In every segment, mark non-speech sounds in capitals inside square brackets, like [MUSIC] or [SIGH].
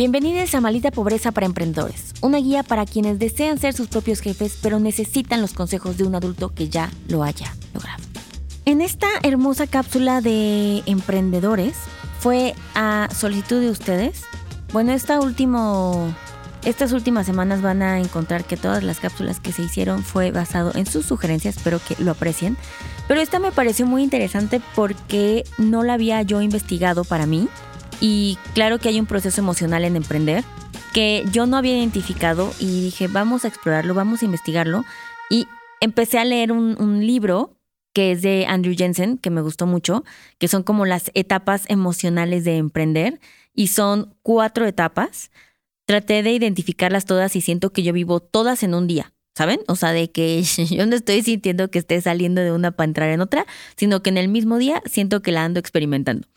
Bienvenidos a Malita Pobreza para Emprendedores, una guía para quienes desean ser sus propios jefes pero necesitan los consejos de un adulto que ya lo haya logrado. En esta hermosa cápsula de emprendedores fue a solicitud de ustedes. Bueno, esta último, estas últimas semanas van a encontrar que todas las cápsulas que se hicieron fue basado en sus sugerencias, espero que lo aprecien. Pero esta me pareció muy interesante porque no la había yo investigado para mí. Y claro que hay un proceso emocional en emprender que yo no había identificado y dije, vamos a explorarlo, vamos a investigarlo. Y empecé a leer un, libro que es de Andrew Jensen, que me gustó mucho, que son como las etapas emocionales de emprender y son cuatro etapas. Traté de identificarlas todas y siento que yo vivo todas en un día, ¿saben? O sea, de que [LAUGHS] yo no estoy sintiendo que esté saliendo de una para entrar en otra, sino que en el mismo día siento que la ando experimentando.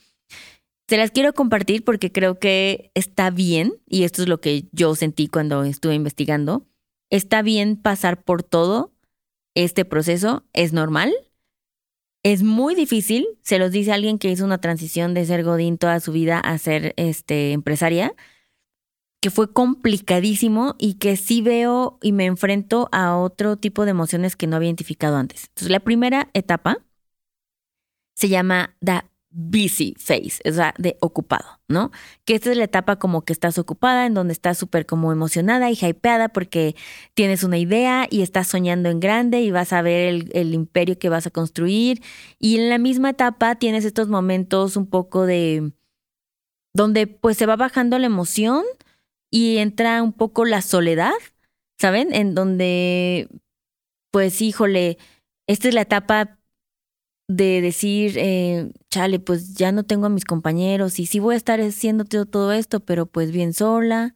Se las quiero compartir porque creo que está bien, y esto es lo que yo sentí cuando estuve investigando, está bien pasar por todo este proceso, es normal, es muy difícil, se los dice alguien que hizo una transición de ser godín toda su vida a ser este, empresaria, que fue complicadísimo y que sí veo y me enfrento a otro tipo de emociones que no había identificado antes. Entonces, la primera etapa se llama da busy face, o sea, de ocupado, ¿no? Que esta es la etapa como que estás ocupada, en donde estás súper como emocionada y hypeada porque tienes una idea y estás soñando en grande y vas a ver el, el, imperio que vas a construir. Y en la misma etapa tienes estos momentos un poco de... donde pues se va bajando la emoción y entra un poco la soledad, ¿saben? En donde, pues, híjole, esta es la etapa de decir, eh, chale, pues ya no tengo a mis compañeros y sí voy a estar haciendo todo esto, pero pues bien sola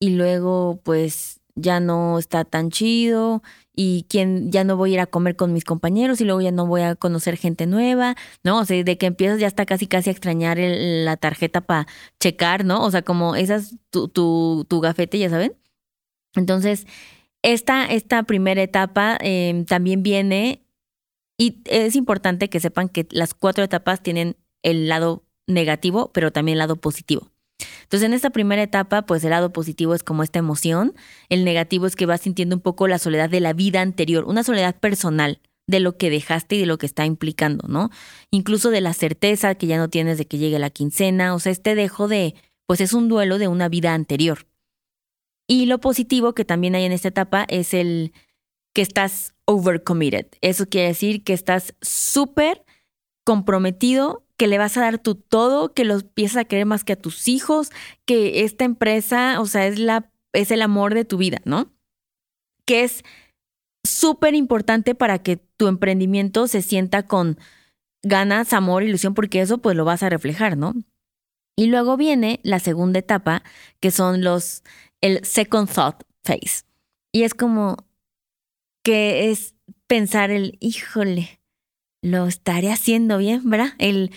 y luego pues ya no está tan chido y quien ya no voy a ir a comer con mis compañeros y luego ya no voy a conocer gente nueva, ¿no? O sea, de que empiezas ya está casi casi a extrañar la tarjeta para checar, ¿no? O sea, como esas tu, tu, tu gafete, ya saben. Entonces, esta, esta primera etapa eh, también viene y es importante que sepan que las cuatro etapas tienen el lado negativo, pero también el lado positivo. Entonces, en esta primera etapa, pues el lado positivo es como esta emoción, el negativo es que vas sintiendo un poco la soledad de la vida anterior, una soledad personal de lo que dejaste y de lo que está implicando, ¿no? Incluso de la certeza que ya no tienes de que llegue la quincena, o sea, este dejo de, pues es un duelo de una vida anterior. Y lo positivo que también hay en esta etapa es el que estás overcommitted. Eso quiere decir que estás súper comprometido, que le vas a dar tu todo, que lo empiezas a querer más que a tus hijos, que esta empresa, o sea, es, la, es el amor de tu vida, ¿no? Que es súper importante para que tu emprendimiento se sienta con ganas, amor, ilusión, porque eso pues lo vas a reflejar, ¿no? Y luego viene la segunda etapa, que son los, el second thought phase. Y es como, que es pensar el, híjole, lo estaré haciendo bien, ¿verdad? El,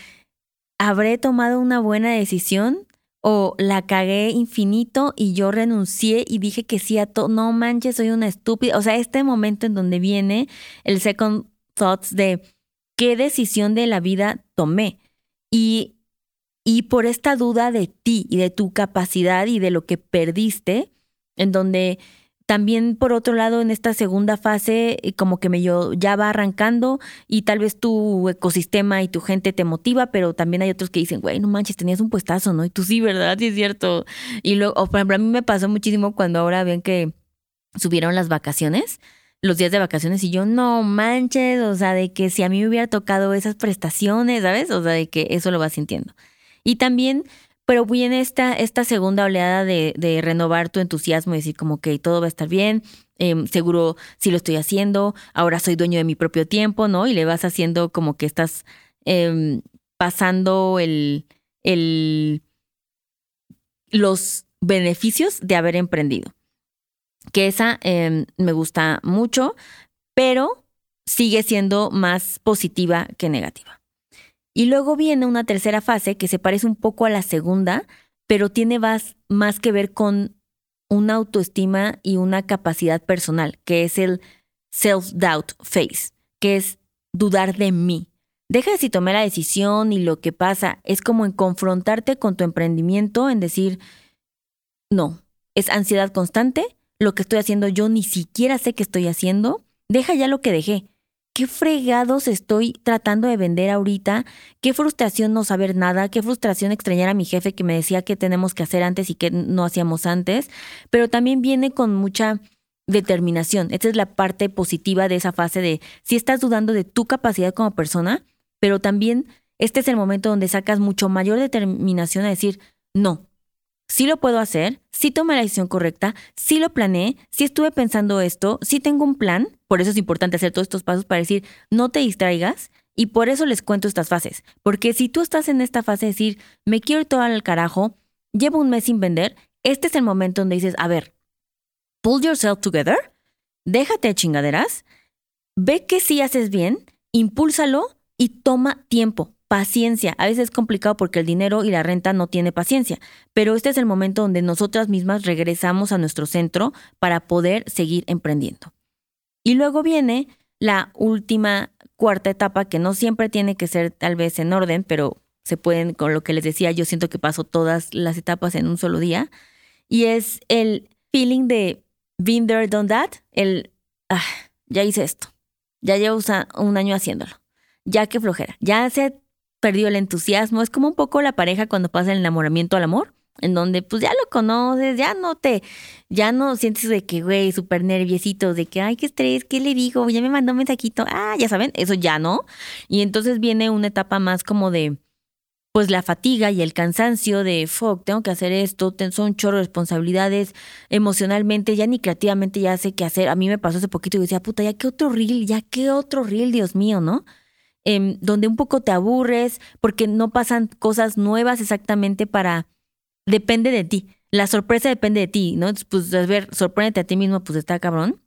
¿habré tomado una buena decisión? O la cagué infinito y yo renuncié y dije que sí a todo. No manches, soy una estúpida. O sea, este momento en donde viene el second thoughts de qué decisión de la vida tomé. Y, y por esta duda de ti y de tu capacidad y de lo que perdiste, en donde también, por otro lado, en esta segunda fase, eh, como que me yo, ya va arrancando y tal vez tu ecosistema y tu gente te motiva, pero también hay otros que dicen, güey, no manches, tenías un puestazo, ¿no? Y tú sí, ¿verdad? Sí, es cierto. Y luego, por ejemplo, a mí me pasó muchísimo cuando ahora ven que subieron las vacaciones, los días de vacaciones, y yo, no manches, o sea, de que si a mí me hubiera tocado esas prestaciones, ¿sabes? O sea, de que eso lo vas sintiendo. Y también pero viene esta, esta segunda oleada de, renovar tu entusiasmo y decir como que todo va a estar bien, eh, seguro sí lo estoy haciendo, ahora soy dueño de mi propio tiempo, ¿no? Y le vas haciendo como que estás eh, pasando el, el, los beneficios de haber emprendido. Que esa eh, me gusta mucho, pero sigue siendo más positiva que negativa. Y luego viene una tercera fase que se parece un poco a la segunda, pero tiene más, más que ver con una autoestima y una capacidad personal, que es el self-doubt phase, que es dudar de mí. Deja de si tomé la decisión y lo que pasa es como en confrontarte con tu emprendimiento, en decir, no, es ansiedad constante, lo que estoy haciendo yo ni siquiera sé qué estoy haciendo, deja ya lo que dejé. ¿Qué fregados estoy tratando de vender ahorita? Qué frustración no saber nada, qué frustración extrañar a mi jefe que me decía que tenemos que hacer antes y que no hacíamos antes, pero también viene con mucha determinación. Esta es la parte positiva de esa fase de si estás dudando de tu capacidad como persona, pero también este es el momento donde sacas mucho mayor determinación a decir, no, sí lo puedo hacer, sí tomé la decisión correcta, sí lo planeé, sí estuve pensando esto, sí tengo un plan, por eso es importante hacer todos estos pasos para decir, no te distraigas. Y por eso les cuento estas fases. Porque si tú estás en esta fase de decir, me quiero ir todo al carajo, llevo un mes sin vender, este es el momento donde dices, a ver, pull yourself together, déjate de chingaderas, ve que sí haces bien, impúlsalo y toma tiempo, paciencia. A veces es complicado porque el dinero y la renta no tiene paciencia, pero este es el momento donde nosotras mismas regresamos a nuestro centro para poder seguir emprendiendo. Y luego viene la última cuarta etapa que no siempre tiene que ser tal vez en orden, pero se pueden, con lo que les decía, yo siento que paso todas las etapas en un solo día, y es el feeling de been there, done that, el, ah, ya hice esto, ya llevo un año haciéndolo, ya que flojera, ya se perdió el entusiasmo, es como un poco la pareja cuando pasa el enamoramiento al amor, en donde pues ya lo conoces, ya no te, ya no sientes de que, güey, súper nerviosito, de que, ay, qué estrés, ¿qué le digo? Ya me mandó un mensajito, ah, ya saben, eso ya no. Y entonces viene una etapa más como de, pues la fatiga y el cansancio de, fuck, tengo que hacer esto, son un chorro de responsabilidades, emocionalmente, ya ni creativamente ya sé qué hacer. A mí me pasó hace poquito y decía, puta, ya qué otro reel, ya qué otro reel, Dios mío, ¿no? Em, donde un poco te aburres porque no pasan cosas nuevas exactamente para, depende de ti. La sorpresa depende de ti, ¿no? Pues a ver, sorpréndete a ti mismo, pues está cabrón.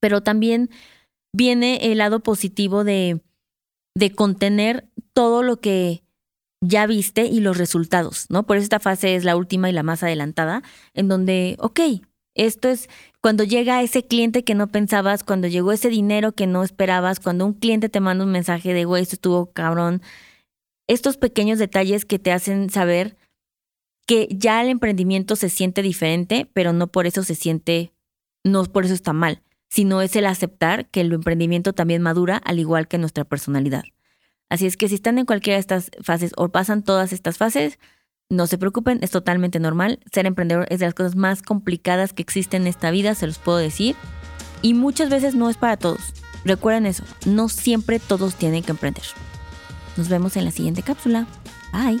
Pero también viene el lado positivo de, de contener todo lo que ya viste y los resultados, ¿no? Por eso esta fase es la última y la más adelantada, en donde, ok, esto es cuando llega ese cliente que no pensabas, cuando llegó ese dinero que no esperabas, cuando un cliente te manda un mensaje de, güey, esto estuvo cabrón. Estos pequeños detalles que te hacen saber que ya el emprendimiento se siente diferente, pero no por eso se siente, no por eso está mal, sino es el aceptar que el emprendimiento también madura al igual que nuestra personalidad. Así es que si están en cualquiera de estas fases o pasan todas estas fases, no se preocupen, es totalmente normal. Ser emprendedor es de las cosas más complicadas que existen en esta vida, se los puedo decir. Y muchas veces no es para todos. Recuerden eso, no siempre todos tienen que emprender. Nos vemos en la siguiente cápsula. Bye.